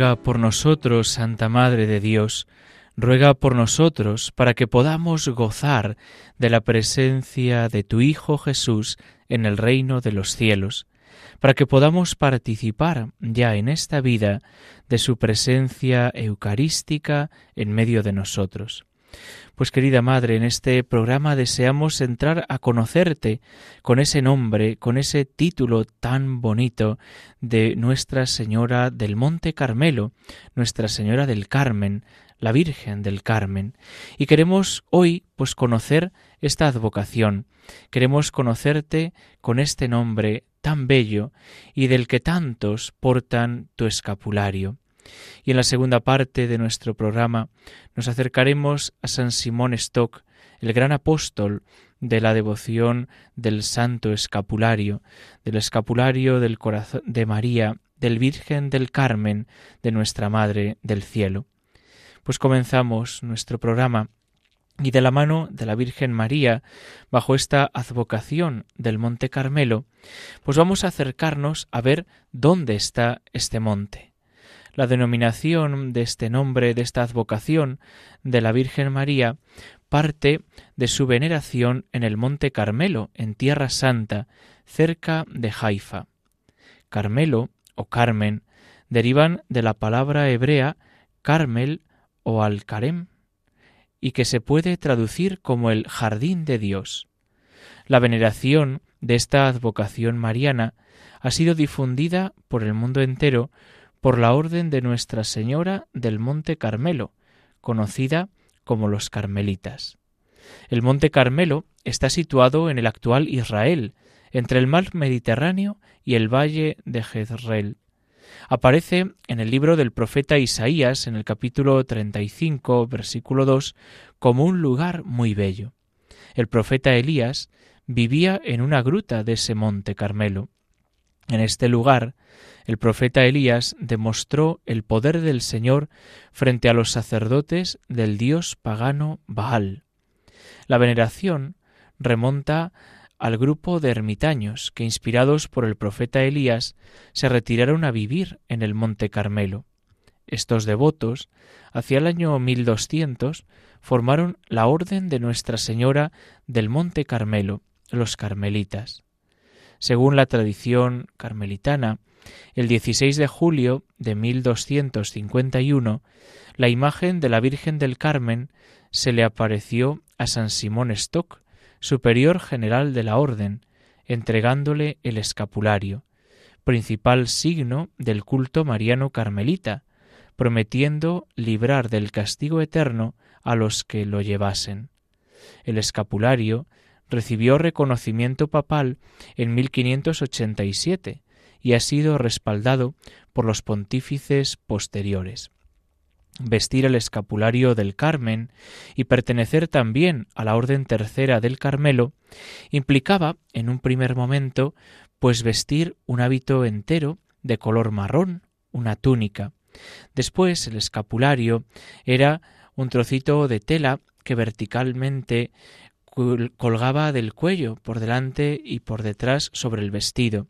Ruega por nosotros, Santa Madre de Dios, ruega por nosotros para que podamos gozar de la presencia de tu Hijo Jesús en el reino de los cielos, para que podamos participar ya en esta vida de su presencia eucarística en medio de nosotros. Pues querida Madre, en este programa deseamos entrar a conocerte con ese nombre, con ese título tan bonito de Nuestra Señora del Monte Carmelo, Nuestra Señora del Carmen, la Virgen del Carmen. Y queremos hoy pues conocer esta advocación, queremos conocerte con este nombre tan bello y del que tantos portan tu escapulario. Y en la segunda parte de nuestro programa nos acercaremos a San Simón Stock, el gran apóstol de la devoción del Santo Escapulario, del Escapulario del Corazón de María, del Virgen del Carmen, de nuestra Madre del Cielo. Pues comenzamos nuestro programa y de la mano de la Virgen María, bajo esta advocación del Monte Carmelo, pues vamos a acercarnos a ver dónde está este monte. La denominación de este nombre, de esta advocación de la Virgen María, parte de su veneración en el Monte Carmelo, en Tierra Santa, cerca de Haifa. Carmelo o Carmen derivan de la palabra hebrea Carmel o Al-Karem, y que se puede traducir como el jardín de Dios. La veneración de esta advocación mariana ha sido difundida por el mundo entero por la orden de Nuestra Señora del Monte Carmelo, conocida como los Carmelitas. El Monte Carmelo está situado en el actual Israel, entre el mar Mediterráneo y el valle de Jezreel. Aparece en el libro del profeta Isaías, en el capítulo 35, versículo 2, como un lugar muy bello. El profeta Elías vivía en una gruta de ese monte Carmelo. En este lugar el profeta Elías demostró el poder del Señor frente a los sacerdotes del dios pagano Baal. La veneración remonta al grupo de ermitaños que, inspirados por el profeta Elías, se retiraron a vivir en el monte Carmelo. Estos devotos, hacia el año 1200, formaron la Orden de Nuestra Señora del Monte Carmelo, los Carmelitas. Según la tradición carmelitana, el 16 de julio de 1251, la imagen de la Virgen del Carmen se le apareció a San Simón Stock, superior general de la Orden, entregándole el escapulario, principal signo del culto mariano carmelita, prometiendo librar del castigo eterno a los que lo llevasen. El escapulario recibió reconocimiento papal en 1587 y ha sido respaldado por los pontífices posteriores. Vestir el escapulario del Carmen y pertenecer también a la Orden Tercera del Carmelo implicaba, en un primer momento, pues vestir un hábito entero de color marrón, una túnica. Después el escapulario era un trocito de tela que verticalmente colgaba del cuello por delante y por detrás sobre el vestido,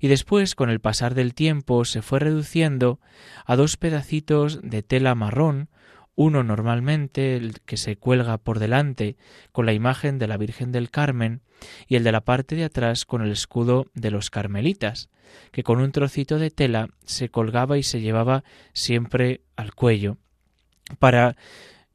y después con el pasar del tiempo se fue reduciendo a dos pedacitos de tela marrón, uno normalmente el que se cuelga por delante con la imagen de la Virgen del Carmen y el de la parte de atrás con el escudo de los carmelitas, que con un trocito de tela se colgaba y se llevaba siempre al cuello para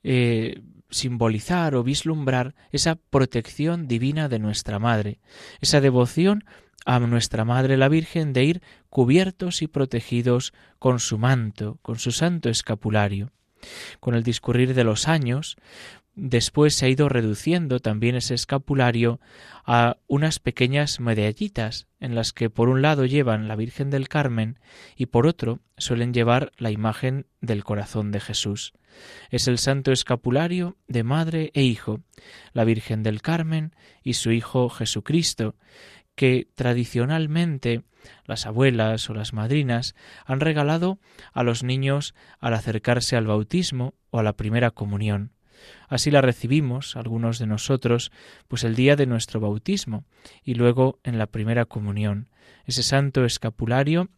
eh, simbolizar o vislumbrar esa protección divina de nuestra Madre, esa devoción a nuestra Madre la Virgen de ir cubiertos y protegidos con su manto, con su santo escapulario. Con el discurrir de los años, después se ha ido reduciendo también ese escapulario a unas pequeñas medallitas en las que por un lado llevan la Virgen del Carmen y por otro suelen llevar la imagen del corazón de Jesús. Es el santo escapulario de madre e hijo, la Virgen del Carmen y su Hijo Jesucristo, que tradicionalmente las abuelas o las madrinas han regalado a los niños al acercarse al bautismo o a la primera comunión. Así la recibimos, algunos de nosotros, pues el día de nuestro bautismo y luego en la primera comunión, ese santo escapulario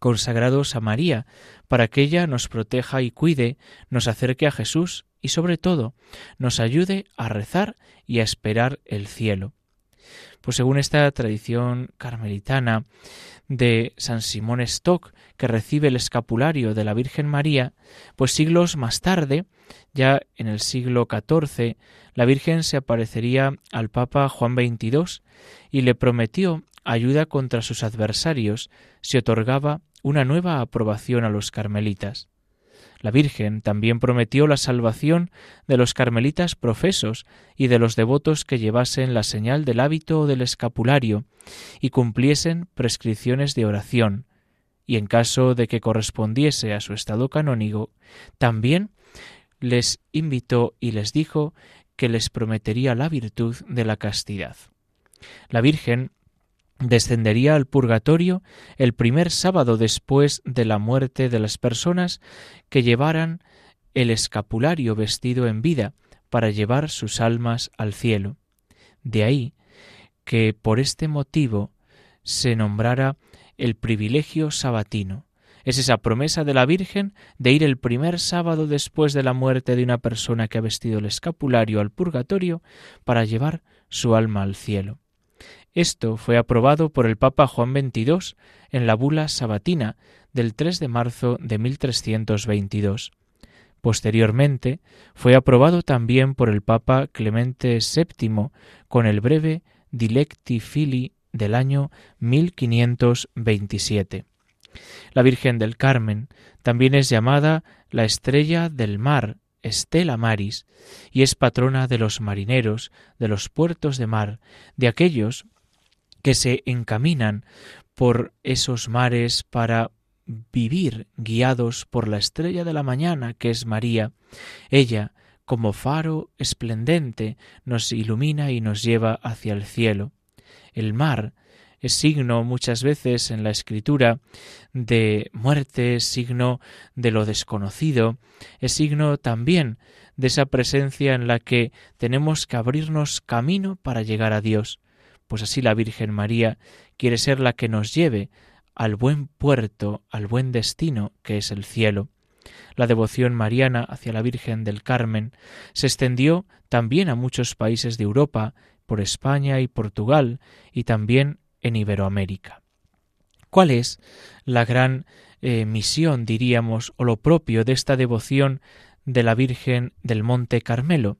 consagrados a María, para que ella nos proteja y cuide, nos acerque a Jesús y sobre todo nos ayude a rezar y a esperar el cielo. Pues según esta tradición carmelitana de San Simón Stock, que recibe el escapulario de la Virgen María, pues siglos más tarde, ya en el siglo XIV, la Virgen se aparecería al Papa Juan XXII y le prometió ayuda contra sus adversarios si otorgaba una nueva aprobación a los carmelitas. La Virgen también prometió la salvación de los carmelitas profesos y de los devotos que llevasen la señal del hábito o del escapulario y cumpliesen prescripciones de oración, y en caso de que correspondiese a su estado canónico, también les invitó y les dijo que les prometería la virtud de la castidad. La Virgen descendería al purgatorio el primer sábado después de la muerte de las personas que llevaran el escapulario vestido en vida para llevar sus almas al cielo. De ahí que por este motivo se nombrara el privilegio sabatino. Es esa promesa de la Virgen de ir el primer sábado después de la muerte de una persona que ha vestido el escapulario al purgatorio para llevar su alma al cielo. Esto fue aprobado por el Papa Juan XXII en la bula sabatina del 3 de marzo de 1322. Posteriormente fue aprobado también por el Papa Clemente VII con el breve Dilecti Fili del año 1527. La Virgen del Carmen también es llamada la estrella del mar, Estela Maris, y es patrona de los marineros, de los puertos de mar, de aquellos que se encaminan por esos mares para vivir guiados por la estrella de la mañana que es María. Ella, como faro esplendente, nos ilumina y nos lleva hacia el cielo. El mar es signo muchas veces en la escritura de muerte, es signo de lo desconocido, es signo también de esa presencia en la que tenemos que abrirnos camino para llegar a Dios pues así la Virgen María quiere ser la que nos lleve al buen puerto, al buen destino, que es el cielo. La devoción mariana hacia la Virgen del Carmen se extendió también a muchos países de Europa, por España y Portugal, y también en Iberoamérica. ¿Cuál es la gran eh, misión, diríamos, o lo propio de esta devoción de la Virgen del Monte Carmelo?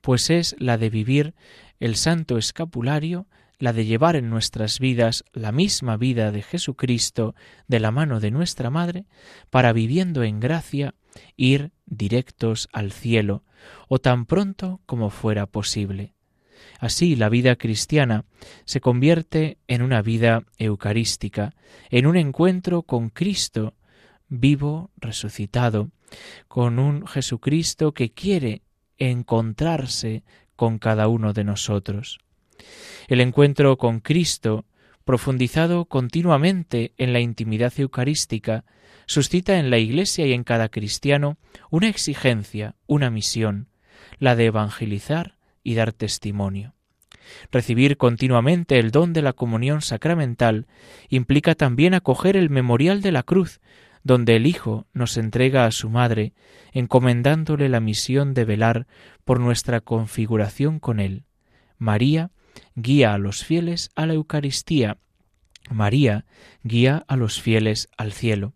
Pues es la de vivir el santo escapulario la de llevar en nuestras vidas la misma vida de Jesucristo de la mano de nuestra Madre, para viviendo en gracia ir directos al cielo, o tan pronto como fuera posible. Así la vida cristiana se convierte en una vida eucarística, en un encuentro con Cristo vivo, resucitado, con un Jesucristo que quiere encontrarse con cada uno de nosotros. El encuentro con Cristo, profundizado continuamente en la intimidad eucarística, suscita en la Iglesia y en cada cristiano una exigencia, una misión, la de evangelizar y dar testimonio. Recibir continuamente el don de la comunión sacramental implica también acoger el memorial de la cruz, donde el Hijo nos entrega a su Madre, encomendándole la misión de velar por nuestra configuración con Él. María guía a los fieles a la Eucaristía. María guía a los fieles al cielo.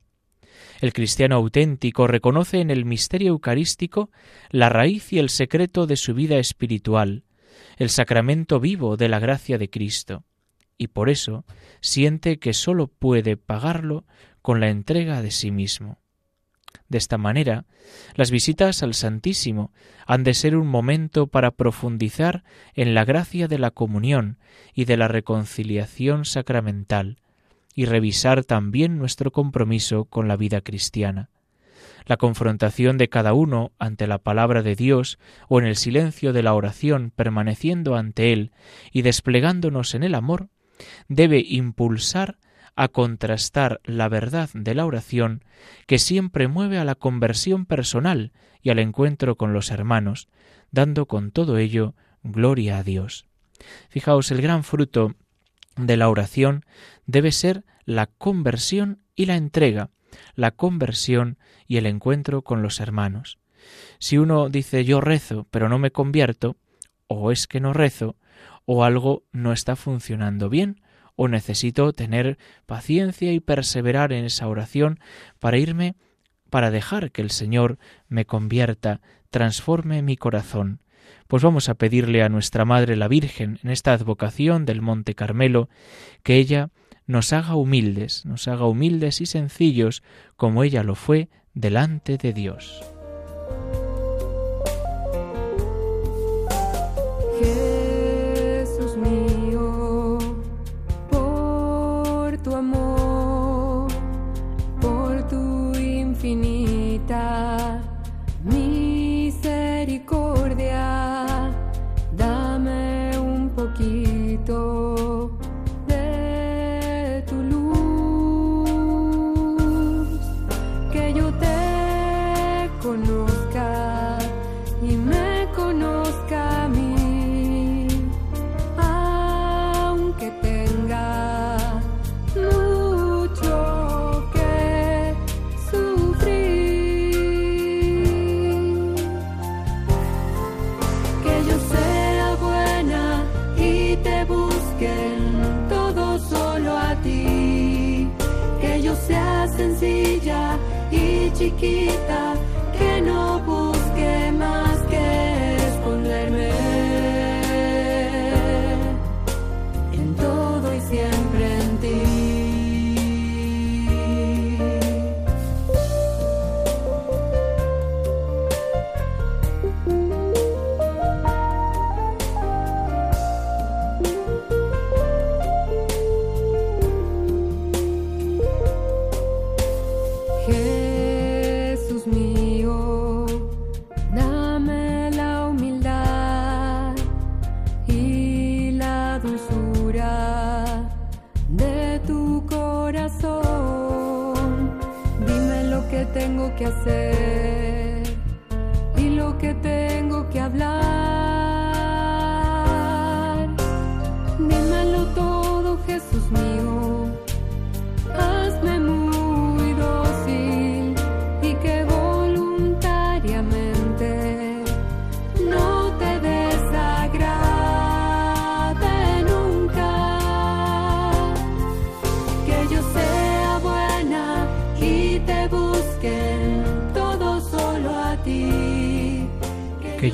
El cristiano auténtico reconoce en el misterio eucarístico la raíz y el secreto de su vida espiritual, el sacramento vivo de la gracia de Cristo, y por eso siente que sólo puede pagarlo con la entrega de sí mismo. De esta manera, las visitas al Santísimo han de ser un momento para profundizar en la gracia de la comunión y de la reconciliación sacramental, y revisar también nuestro compromiso con la vida cristiana. La confrontación de cada uno ante la palabra de Dios o en el silencio de la oración permaneciendo ante Él y desplegándonos en el amor, debe impulsar a contrastar la verdad de la oración que siempre mueve a la conversión personal y al encuentro con los hermanos, dando con todo ello gloria a Dios. Fijaos, el gran fruto de la oración debe ser la conversión y la entrega, la conversión y el encuentro con los hermanos. Si uno dice yo rezo, pero no me convierto, o es que no rezo, o algo no está funcionando bien, o necesito tener paciencia y perseverar en esa oración para irme, para dejar que el Señor me convierta, transforme mi corazón. Pues vamos a pedirle a nuestra Madre la Virgen en esta advocación del Monte Carmelo que ella nos haga humildes, nos haga humildes y sencillos como ella lo fue delante de Dios.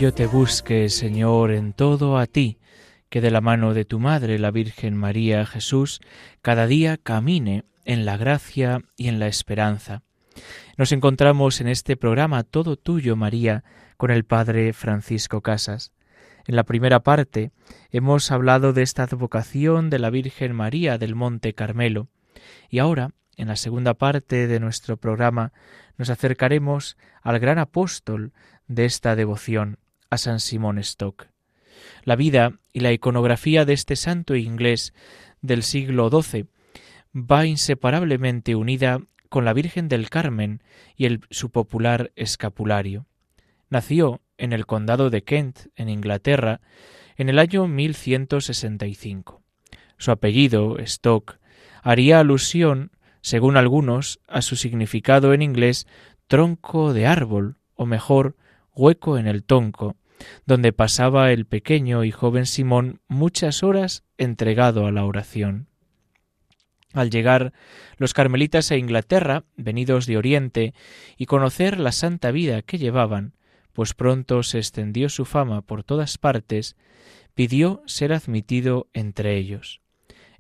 Yo te busque, Señor, en todo a ti, que de la mano de tu Madre, la Virgen María Jesús, cada día camine en la gracia y en la esperanza. Nos encontramos en este programa Todo Tuyo, María, con el Padre Francisco Casas. En la primera parte hemos hablado de esta advocación de la Virgen María del Monte Carmelo, y ahora, en la segunda parte de nuestro programa, nos acercaremos al gran apóstol de esta devoción, a San Simón Stock. La vida y la iconografía de este santo inglés del siglo XII va inseparablemente unida con la Virgen del Carmen y el, su popular escapulario. Nació en el condado de Kent, en Inglaterra, en el año 1165. Su apellido, Stock, haría alusión, según algunos, a su significado en inglés tronco de árbol, o mejor, hueco en el tonco, donde pasaba el pequeño y joven Simón muchas horas entregado a la oración. Al llegar los carmelitas a Inglaterra, venidos de Oriente, y conocer la santa vida que llevaban, pues pronto se extendió su fama por todas partes, pidió ser admitido entre ellos.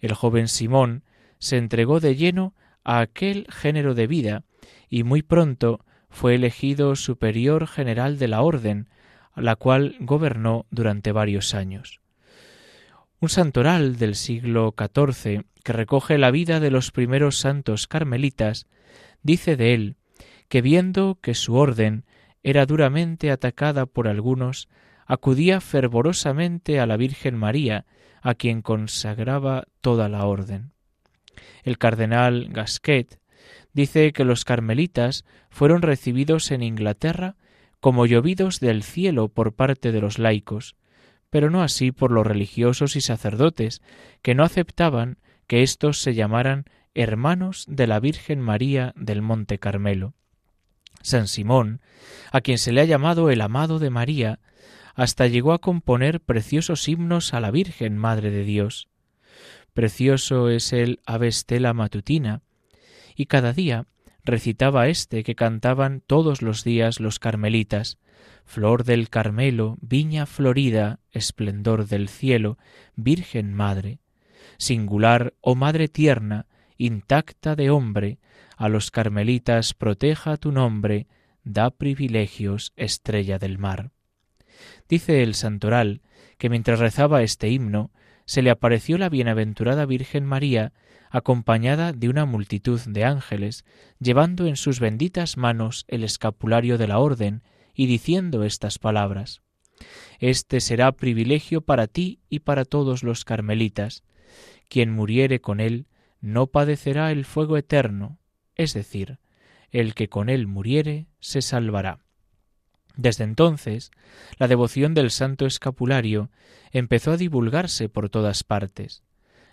El joven Simón se entregó de lleno a aquel género de vida, y muy pronto fue elegido superior general de la orden, la cual gobernó durante varios años. Un santoral del siglo XIV que recoge la vida de los primeros santos carmelitas dice de él que viendo que su orden era duramente atacada por algunos, acudía fervorosamente a la Virgen María, a quien consagraba toda la orden. El cardenal Gasquet dice que los carmelitas fueron recibidos en Inglaterra como llovidos del cielo por parte de los laicos, pero no así por los religiosos y sacerdotes, que no aceptaban que éstos se llamaran hermanos de la Virgen María del Monte Carmelo. San Simón, a quien se le ha llamado el amado de María, hasta llegó a componer preciosos himnos a la Virgen Madre de Dios. Precioso es el Avestela matutina, y cada día recitaba este que cantaban todos los días los carmelitas, Flor del Carmelo, viña florida, esplendor del cielo, Virgen Madre, singular, oh Madre tierna, intacta de hombre, a los carmelitas proteja tu nombre, da privilegios, estrella del mar. Dice el santoral que mientras rezaba este himno, se le apareció la bienaventurada Virgen María, acompañada de una multitud de ángeles, llevando en sus benditas manos el escapulario de la orden y diciendo estas palabras. Este será privilegio para ti y para todos los carmelitas. Quien muriere con él no padecerá el fuego eterno, es decir, el que con él muriere se salvará. Desde entonces, la devoción del Santo Escapulario empezó a divulgarse por todas partes.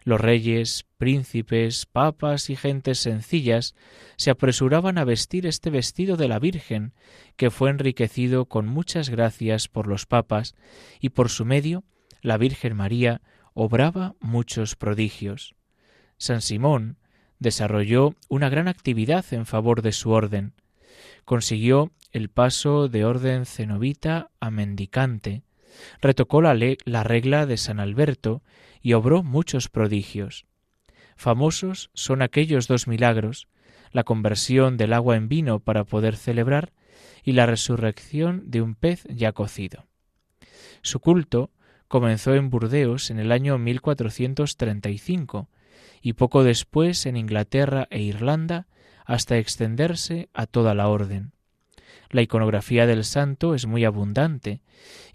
Los reyes, príncipes, papas y gentes sencillas se apresuraban a vestir este vestido de la Virgen, que fue enriquecido con muchas gracias por los papas, y por su medio la Virgen María obraba muchos prodigios. San Simón desarrolló una gran actividad en favor de su orden. Consiguió el paso de orden cenobita a mendicante, retocó la, la regla de San Alberto y obró muchos prodigios. Famosos son aquellos dos milagros, la conversión del agua en vino para poder celebrar y la resurrección de un pez ya cocido. Su culto comenzó en Burdeos en el año 1435 y poco después en Inglaterra e Irlanda hasta extenderse a toda la orden. La iconografía del santo es muy abundante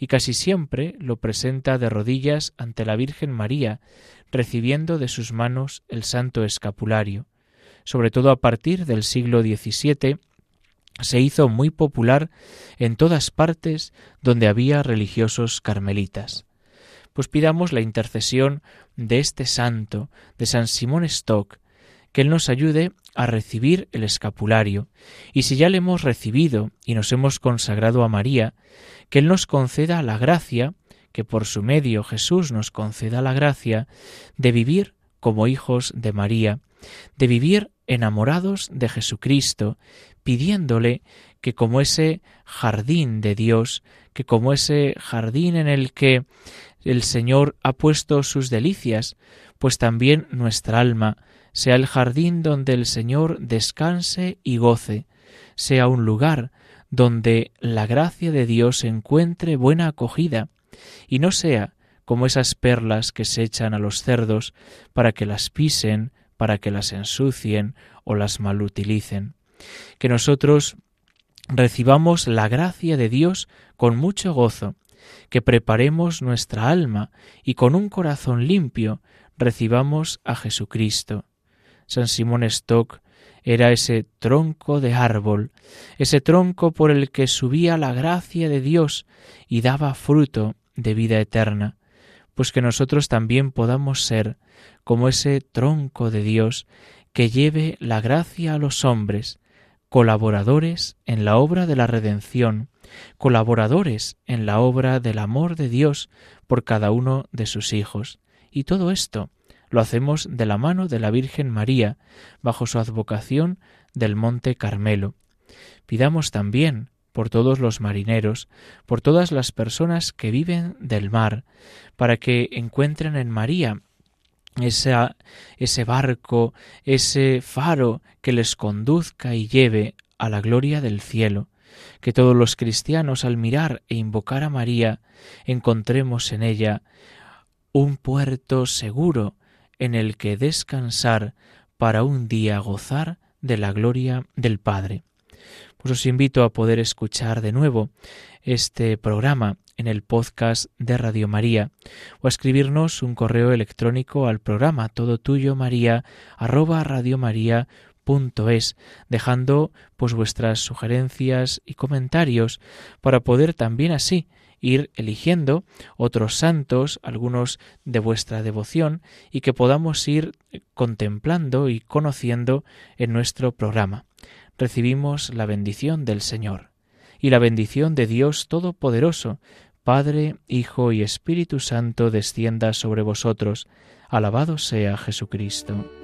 y casi siempre lo presenta de rodillas ante la Virgen María, recibiendo de sus manos el santo escapulario. Sobre todo a partir del siglo XVII se hizo muy popular en todas partes donde había religiosos carmelitas. Pues pidamos la intercesión de este santo, de San Simón Stock, que Él nos ayude a recibir el escapulario, y si ya le hemos recibido y nos hemos consagrado a María, que Él nos conceda la gracia, que por su medio Jesús nos conceda la gracia, de vivir como hijos de María, de vivir enamorados de Jesucristo, pidiéndole que como ese jardín de Dios, que como ese jardín en el que el Señor ha puesto sus delicias, pues también nuestra alma sea el jardín donde el Señor descanse y goce, sea un lugar donde la gracia de Dios encuentre buena acogida, y no sea como esas perlas que se echan a los cerdos para que las pisen, para que las ensucien o las malutilicen. Que nosotros recibamos la gracia de Dios con mucho gozo, que preparemos nuestra alma y con un corazón limpio recibamos a Jesucristo. San Simón Stock era ese tronco de árbol, ese tronco por el que subía la gracia de Dios y daba fruto de vida eterna, pues que nosotros también podamos ser como ese tronco de Dios que lleve la gracia a los hombres, colaboradores en la obra de la redención, colaboradores en la obra del amor de Dios por cada uno de sus hijos. Y todo esto lo hacemos de la mano de la Virgen María, bajo su advocación del Monte Carmelo. Pidamos también por todos los marineros, por todas las personas que viven del mar, para que encuentren en María ese barco, ese faro que les conduzca y lleve a la gloria del cielo, que todos los cristianos al mirar e invocar a María encontremos en ella un puerto seguro en el que descansar para un día gozar de la gloria del Padre. Pues os invito a poder escuchar de nuevo este programa en el podcast de Radio María o a escribirnos un correo electrónico al programa todo tuyo maría arroba es dejando pues vuestras sugerencias y comentarios para poder también así ir eligiendo otros santos, algunos de vuestra devoción, y que podamos ir contemplando y conociendo en nuestro programa. Recibimos la bendición del Señor y la bendición de Dios Todopoderoso, Padre, Hijo y Espíritu Santo, descienda sobre vosotros. Alabado sea Jesucristo.